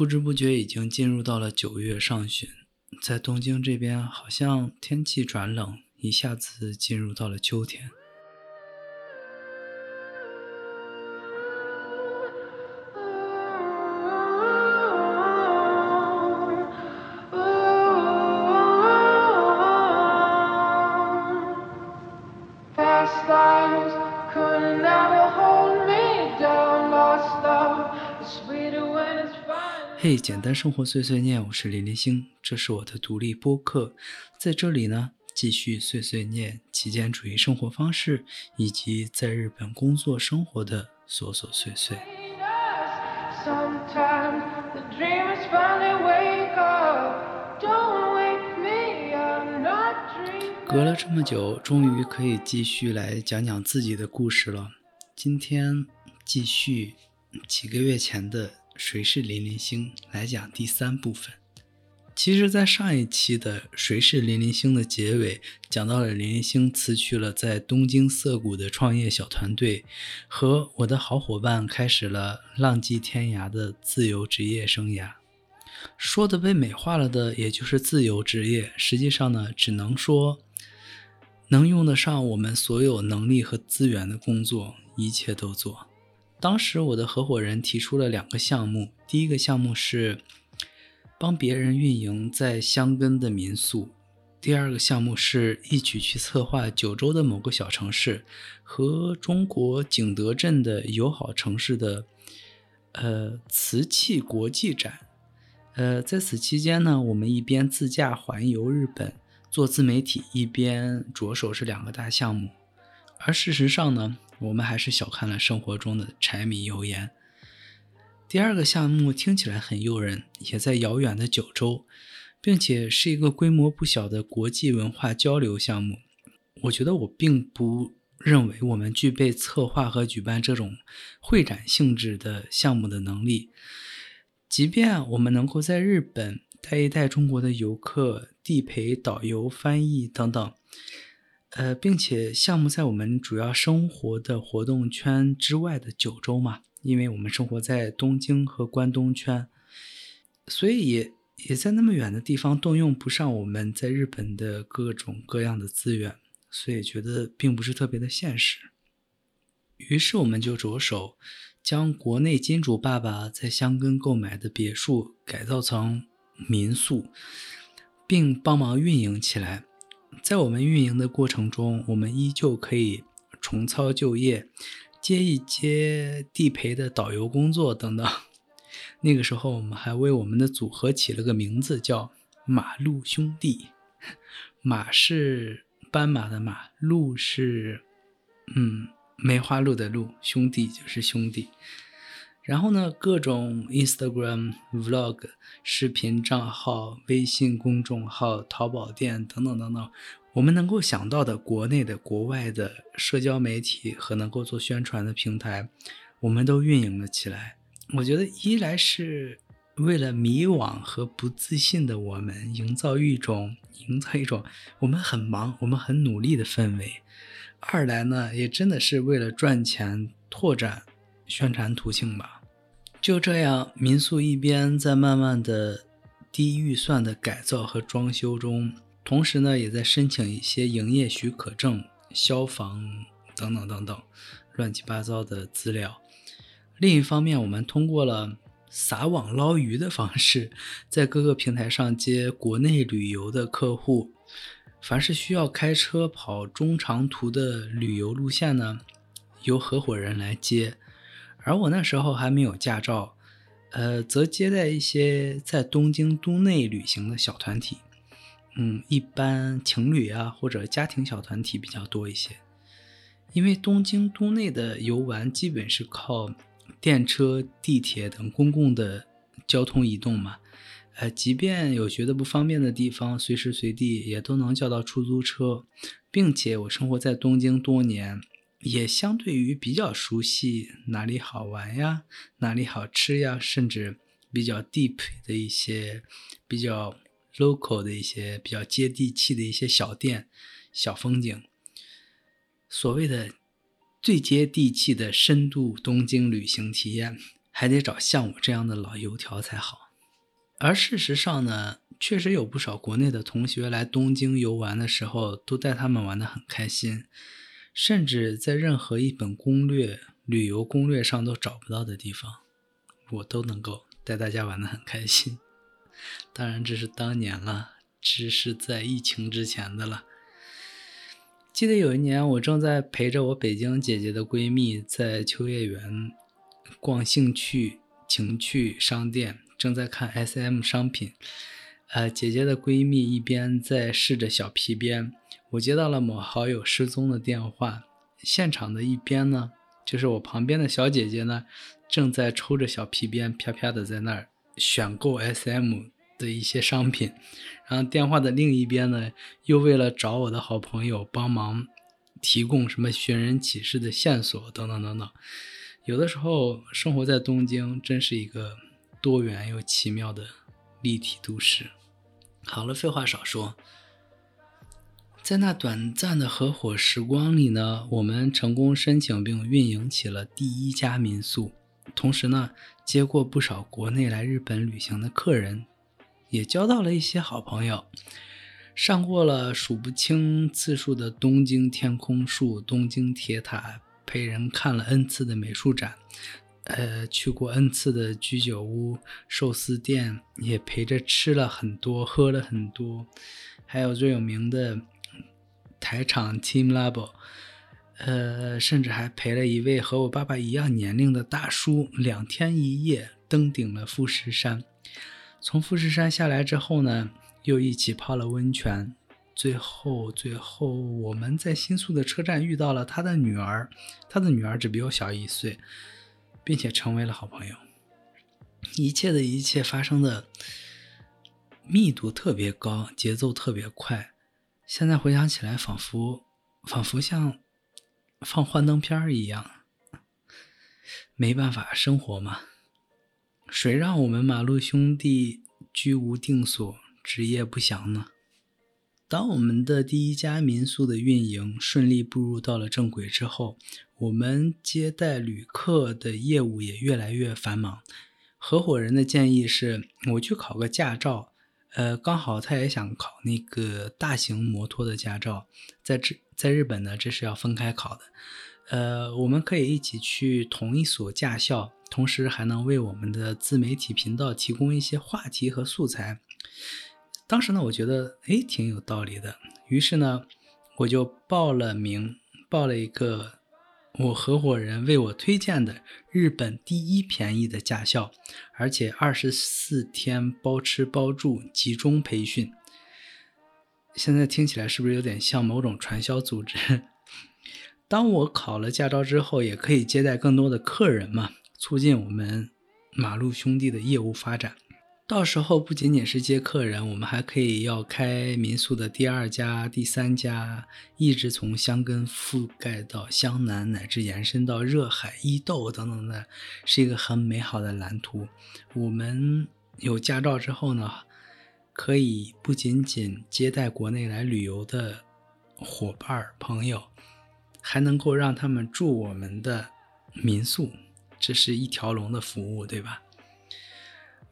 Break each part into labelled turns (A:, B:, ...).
A: 不知不觉已经进入到了九月上旬，在东京这边好像天气转冷，一下子进入到了秋天。嘿，简单生活碎碎念，我是林林星，这是我的独立播客，在这里呢，继续碎碎念极简主义生活方式以及在日本工作生活的琐琐碎碎。隔了这么久，终于可以继续来讲讲自己的故事了。今天继续几个月前的。谁是林林星来讲第三部分。其实，在上一期的《谁是林林星》的结尾，讲到了林林星辞去了在东京涩谷的创业小团队，和我的好伙伴开始了浪迹天涯的自由职业生涯。说的被美化了的，也就是自由职业。实际上呢，只能说能用得上我们所有能力和资源的工作，一切都做。当时我的合伙人提出了两个项目，第一个项目是帮别人运营在箱根的民宿，第二个项目是一起去策划九州的某个小城市和中国景德镇的友好城市的呃瓷器国际展。呃，在此期间呢，我们一边自驾环游日本做自媒体，一边着手是两个大项目，而事实上呢。我们还是小看了生活中的柴米油盐。第二个项目听起来很诱人，也在遥远的九州，并且是一个规模不小的国际文化交流项目。我觉得我并不认为我们具备策划和举办这种会展性质的项目的能力。即便我们能够在日本带一带中国的游客，地陪、导游、翻译等等。呃，并且项目在我们主要生活的活动圈之外的九州嘛，因为我们生活在东京和关东圈，所以也也在那么远的地方动用不上我们在日本的各种各样的资源，所以觉得并不是特别的现实。于是我们就着手将国内金主爸爸在香根购买的别墅改造成民宿，并帮忙运营起来。在我们运营的过程中，我们依旧可以重操旧业，接一接地陪的导游工作等等。那个时候，我们还为我们的组合起了个名字，叫“马路兄弟”。马是斑马的马，路是嗯梅花鹿的鹿，兄弟就是兄弟。然后呢，各种 Instagram、Vlog、视频账号、微信公众号、淘宝店等等等等，我们能够想到的国内的、国外的社交媒体和能够做宣传的平台，我们都运营了起来。我觉得，一来是为了迷惘和不自信的我们营造一种营造一种我们很忙、我们很努力的氛围；二来呢，也真的是为了赚钱拓展宣传途径吧。就这样，民宿一边在慢慢的低预算的改造和装修中，同时呢，也在申请一些营业许可证、消防等等等等乱七八糟的资料。另一方面，我们通过了撒网捞鱼的方式，在各个平台上接国内旅游的客户。凡是需要开车跑中长途的旅游路线呢，由合伙人来接。而我那时候还没有驾照，呃，则接待一些在东京都内旅行的小团体，嗯，一般情侣啊或者家庭小团体比较多一些。因为东京都内的游玩基本是靠电车、地铁等公共的交通移动嘛，呃，即便有觉得不方便的地方，随时随地也都能叫到出租车，并且我生活在东京多年。也相对于比较熟悉哪里好玩呀，哪里好吃呀，甚至比较 deep 的一些、比较 local 的一些、比较接地气的一些小店、小风景。所谓的最接地气的深度东京旅行体验，还得找像我这样的老油条才好。而事实上呢，确实有不少国内的同学来东京游玩的时候，都带他们玩得很开心，甚至在任何一本攻略、旅游攻略上都找不到的地方，我都能够带大家玩得很开心。当然，这是当年了，只是在疫情之前的了。记得有一年，我正在陪着我北京姐姐的闺蜜在秋叶原逛兴趣情趣商店，正在看 SM 商品。呃，姐姐的闺蜜一边在试着小皮鞭，我接到了某好友失踪的电话。现场的一边呢，就是我旁边的小姐姐呢，正在抽着小皮鞭，啪啪的在那儿选购 SM 的一些商品。然后电话的另一边呢，又为了找我的好朋友帮忙提供什么寻人启事的线索等等等等。有的时候，生活在东京真是一个多元又奇妙的立体都市。好了，废话少说。在那短暂的合伙时光里呢，我们成功申请并运营起了第一家民宿，同时呢，接过不少国内来日本旅行的客人，也交到了一些好朋友，上过了数不清次数的东京天空树、东京铁塔，陪人看了 N 次的美术展。呃，去过 N 次的居酒屋、寿司店，也陪着吃了很多，喝了很多，还有最有名的台场 Team Labo，呃，甚至还陪了一位和我爸爸一样年龄的大叔，两天一夜登顶了富士山。从富士山下来之后呢，又一起泡了温泉。最后，最后我们在新宿的车站遇到了他的女儿，他的女儿只比我小一岁。并且成为了好朋友，一切的一切发生的密度特别高，节奏特别快。现在回想起来，仿佛仿佛像放幻灯片一样。没办法，生活嘛。谁让我们马路兄弟居无定所，职业不详呢？当我们的第一家民宿的运营顺利步入到了正轨之后，我们接待旅客的业务也越来越繁忙。合伙人的建议是我去考个驾照，呃，刚好他也想考那个大型摩托的驾照，在这在日本呢，这是要分开考的。呃，我们可以一起去同一所驾校，同时还能为我们的自媒体频道提供一些话题和素材。当时呢，我觉得哎挺有道理的，于是呢，我就报了名，报了一个我合伙人为我推荐的日本第一便宜的驾校，而且二十四天包吃包住，集中培训。现在听起来是不是有点像某种传销组织？当我考了驾照之后，也可以接待更多的客人嘛，促进我们马路兄弟的业务发展。到时候不仅仅是接客人，我们还可以要开民宿的第二家、第三家，一直从香根覆盖到湘南，乃至延伸到热海、伊豆等等的，是一个很美好的蓝图。我们有驾照之后呢，可以不仅仅接待国内来旅游的伙伴朋友，还能够让他们住我们的民宿，这是一条龙的服务，对吧？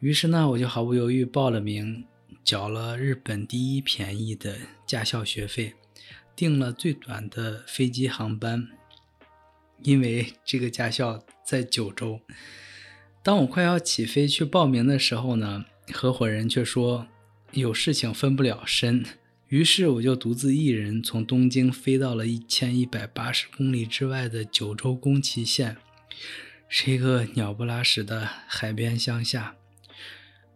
A: 于是呢，我就毫不犹豫报了名，缴了日本第一便宜的驾校学费，订了最短的飞机航班。因为这个驾校在九州。当我快要起飞去报名的时候呢，合伙人却说有事情分不了身。于是我就独自一人从东京飞到了一千一百八十公里之外的九州宫崎县，是一个鸟不拉屎的海边乡下。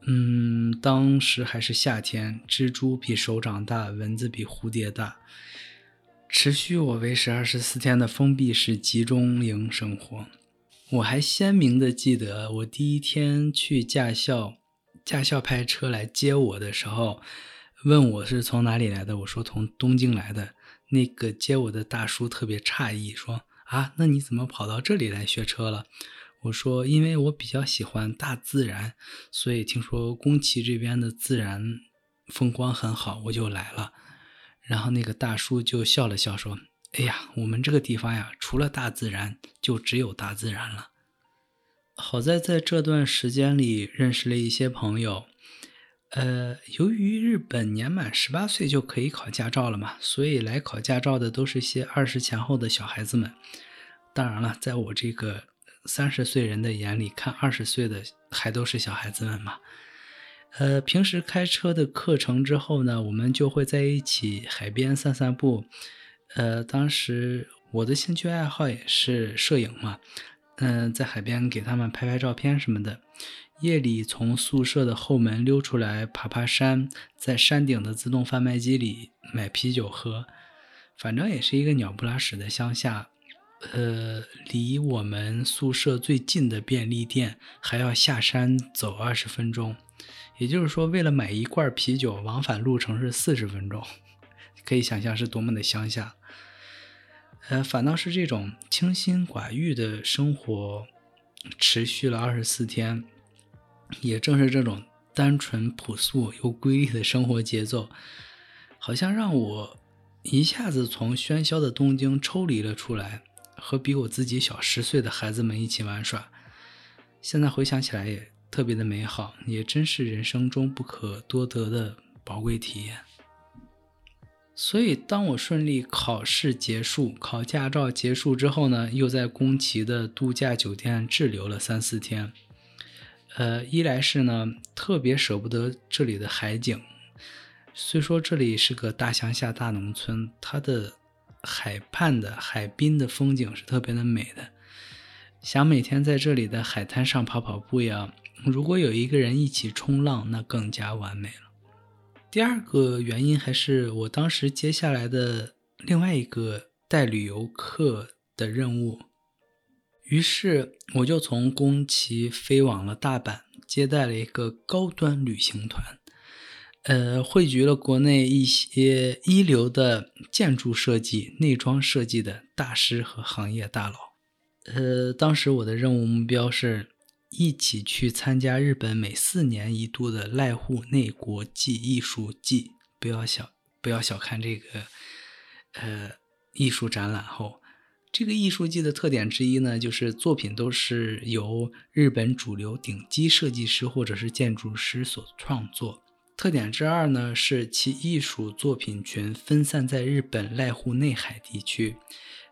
A: 嗯，当时还是夏天，蜘蛛比手掌大，蚊子比蝴蝶大。持续我为时二十四天的封闭式集中营生活，我还鲜明的记得，我第一天去驾校，驾校派车来接我的时候，问我是从哪里来的，我说从东京来的。那个接我的大叔特别诧异，说啊，那你怎么跑到这里来学车了？我说，因为我比较喜欢大自然，所以听说宫崎这边的自然风光很好，我就来了。然后那个大叔就笑了笑说：“哎呀，我们这个地方呀，除了大自然，就只有大自然了。”好在在这段时间里认识了一些朋友，呃，由于日本年满十八岁就可以考驾照了嘛，所以来考驾照的都是些二十前后的小孩子们。当然了，在我这个三十岁人的眼里，看二十岁的还都是小孩子们嘛。呃，平时开车的课程之后呢，我们就会在一起海边散散步。呃，当时我的兴趣爱好也是摄影嘛，嗯，在海边给他们拍拍照片什么的。夜里从宿舍的后门溜出来爬爬山，在山顶的自动贩卖机里买啤酒喝。反正也是一个鸟不拉屎的乡下，呃，离我们宿舍最近的便利店还要下山走二十分钟。也就是说，为了买一罐啤酒，往返路程是四十分钟，可以想象是多么的乡下。呃，反倒是这种清心寡欲的生活，持续了二十四天。也正是这种单纯朴素又规律的生活节奏，好像让我一下子从喧嚣的东京抽离了出来，和比我自己小十岁的孩子们一起玩耍。现在回想起来也特别的美好，也真是人生中不可多得的宝贵体验。所以，当我顺利考试结束、考驾照结束之后呢，又在宫崎的度假酒店滞留了三四天。呃，一来是呢，特别舍不得这里的海景。虽说这里是个大乡下、大农村，它的海畔的海滨的风景是特别的美的，想每天在这里的海滩上跑跑步呀。如果有一个人一起冲浪，那更加完美了。第二个原因还是我当时接下来的另外一个带旅游客的任务。于是我就从宫崎飞往了大阪，接待了一个高端旅行团，呃，汇聚了国内一些一流的建筑设计、内装设计的大师和行业大佬。呃，当时我的任务目标是一起去参加日本每四年一度的濑户内国际艺术季。不要小不要小看这个，呃，艺术展览后。这个艺术季的特点之一呢，就是作品都是由日本主流顶级设计师或者是建筑师所创作。特点之二呢，是其艺术作品群分散在日本濑户内海地区。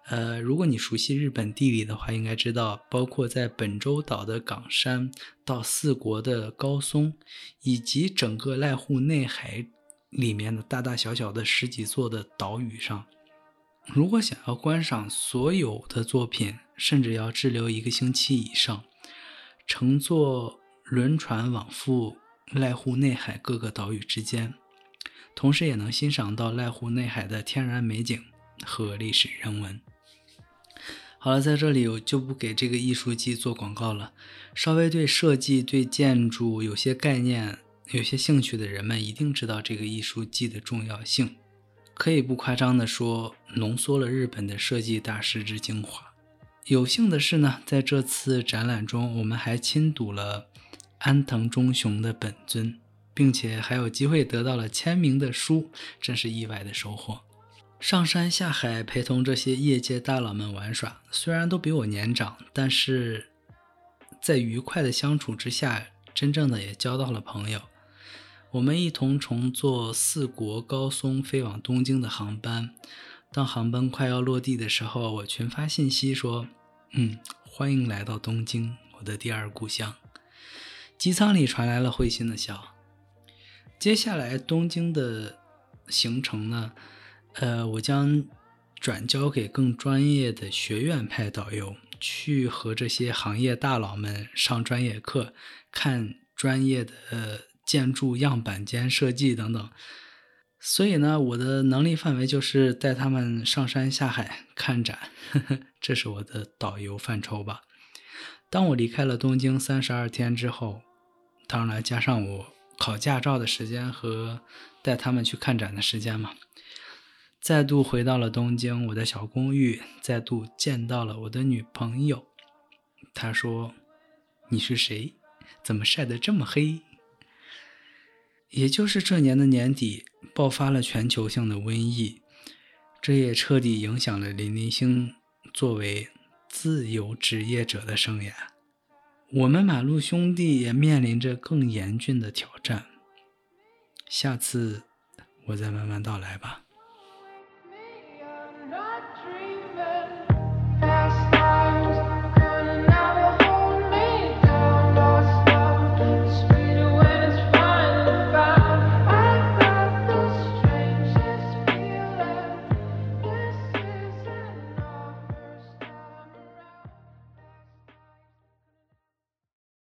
A: 呃，如果你熟悉日本地理的话，应该知道，包括在本州岛的冈山到四国的高松，以及整个濑户内海里面的大大小小的十几座的岛屿上。如果想要观赏所有的作品，甚至要滞留一个星期以上，乘坐轮船往复濑户内海各个岛屿之间，同时也能欣赏到濑户内海的天然美景和历史人文。好了，在这里我就不给这个艺术季做广告了。稍微对设计、对建筑有些概念、有些兴趣的人们，一定知道这个艺术季的重要性。可以不夸张地说，浓缩了日本的设计大师之精华。有幸的是呢，在这次展览中，我们还亲睹了安藤忠雄的本尊，并且还有机会得到了签名的书，真是意外的收获。上山下海，陪同这些业界大佬们玩耍，虽然都比我年长，但是在愉快的相处之下，真正的也交到了朋友。我们一同乘坐四国高松飞往东京的航班。当航班快要落地的时候，我群发信息说：“嗯，欢迎来到东京，我的第二故乡。”机舱里传来了会心的笑。接下来东京的行程呢？呃，我将转交给更专业的学院派导游，去和这些行业大佬们上专业课，看专业的呃。建筑样板间设计等等，所以呢，我的能力范围就是带他们上山下海看展呵呵，这是我的导游范畴吧。当我离开了东京三十二天之后，当然加上我考驾照的时间和带他们去看展的时间嘛，再度回到了东京，我的小公寓，再度见到了我的女朋友。她说：“你是谁？怎么晒得这么黑？”也就是这年的年底，爆发了全球性的瘟疫，这也彻底影响了林林星作为自由职业者的生涯。我们马路兄弟也面临着更严峻的挑战。下次我再慢慢道来吧。